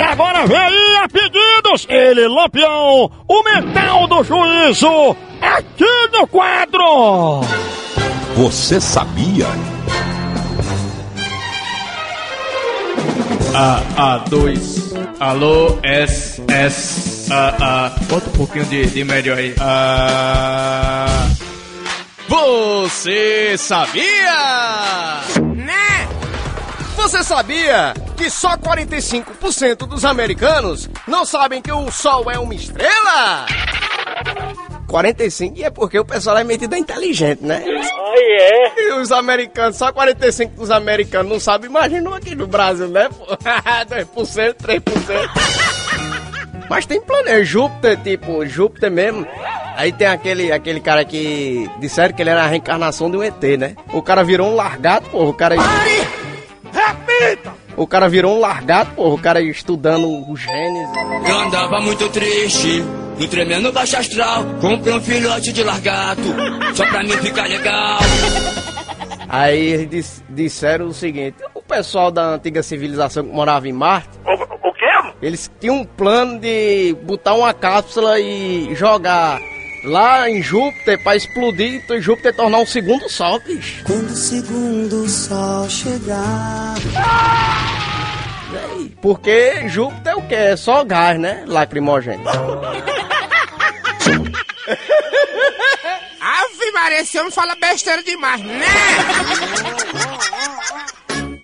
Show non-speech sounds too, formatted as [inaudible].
E agora vem aí a pedidos, ele lampião, o mental do juízo, aqui no quadro. Você sabia? A, A2. Alô, S, S, A, A. Bota um pouquinho de, de médio aí. A. Você sabia? Né? Você sabia que só 45% dos americanos não sabem que o Sol é uma estrela? 45 e é porque o pessoal é metido inteligente, né? Aí é. E os americanos, só 45 dos americanos não sabem, imagina aqui no Brasil, né? pô? [laughs] 2%, 3%. Mas tem planeta, Júpiter, tipo, Júpiter mesmo. Aí tem aquele, aquele cara que disseram que ele era a reencarnação de um ET, né? O cara virou um largato, pô, o cara... Repita! O cara virou um largato, pô, o cara estudando os genes. Eu andava muito triste, no tremendo baixo astral. Comprei um filhote de largato, só pra mim ficar legal. Aí eles dis- disseram o seguinte: o pessoal da antiga civilização que morava em Marte, O, o quê? eles tinham um plano de botar uma cápsula e jogar lá em Júpiter pra explodir e Júpiter tornar um segundo sol, bicho. Quando o segundo sol chegar. Aí, porque Júpiter é o quê? É só gás, né? Lacrimogêneo. [laughs] Ave Maria, esse homem fala besteira demais, né? [laughs]